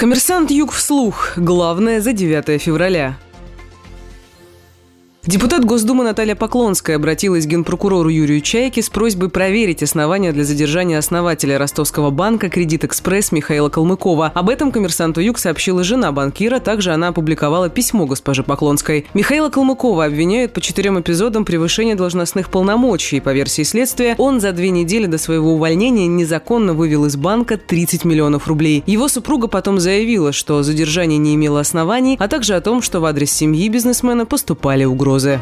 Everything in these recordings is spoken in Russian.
Коммерсант Юг вслух. Главное за 9 февраля. Депутат Госдумы Наталья Поклонская обратилась к генпрокурору Юрию Чайке с просьбой проверить основания для задержания основателя ростовского банка «Кредит Экспресс» Михаила Калмыкова. Об этом коммерсанту Юг сообщила жена банкира. Также она опубликовала письмо госпоже Поклонской. Михаила Калмыкова обвиняют по четырем эпизодам превышения должностных полномочий. По версии следствия, он за две недели до своего увольнения незаконно вывел из банка 30 миллионов рублей. Его супруга потом заявила, что задержание не имело оснований, а также о том, что в адрес семьи бизнесмена поступали угрозы угрозы.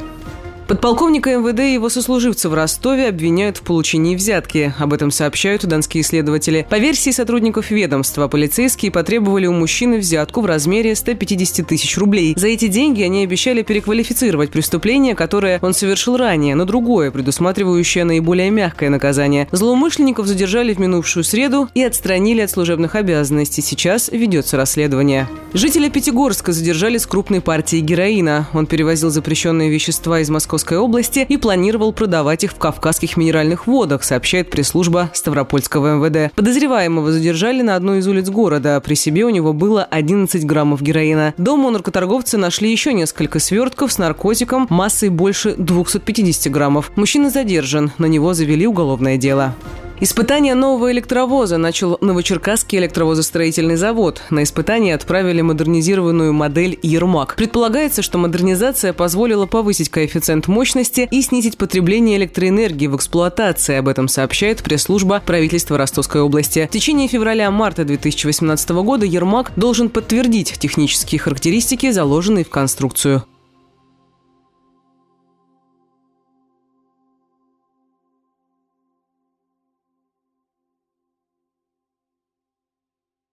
Подполковника МВД и его сослуживцев в Ростове обвиняют в получении взятки. Об этом сообщают донские следователи. По версии сотрудников ведомства, полицейские потребовали у мужчины взятку в размере 150 тысяч рублей. За эти деньги они обещали переквалифицировать преступление, которое он совершил ранее, на другое, предусматривающее наиболее мягкое наказание. Злоумышленников задержали в минувшую среду и отстранили от служебных обязанностей. Сейчас ведется расследование. Жителя Пятигорска задержали с крупной партией героина. Он перевозил запрещенные вещества из Москвы Московской области и планировал продавать их в Кавказских минеральных водах, сообщает пресс-служба Ставропольского МВД. Подозреваемого задержали на одной из улиц города. При себе у него было 11 граммов героина. Дома у наркоторговца нашли еще несколько свертков с наркотиком массой больше 250 граммов. Мужчина задержан. На него завели уголовное дело. Испытание нового электровоза начал Новочеркасский электровозостроительный завод. На испытание отправили модернизированную модель «Ермак». Предполагается, что модернизация позволила повысить коэффициент мощности и снизить потребление электроэнергии в эксплуатации. Об этом сообщает пресс-служба правительства Ростовской области. В течение февраля-марта 2018 года «Ермак» должен подтвердить технические характеристики, заложенные в конструкцию.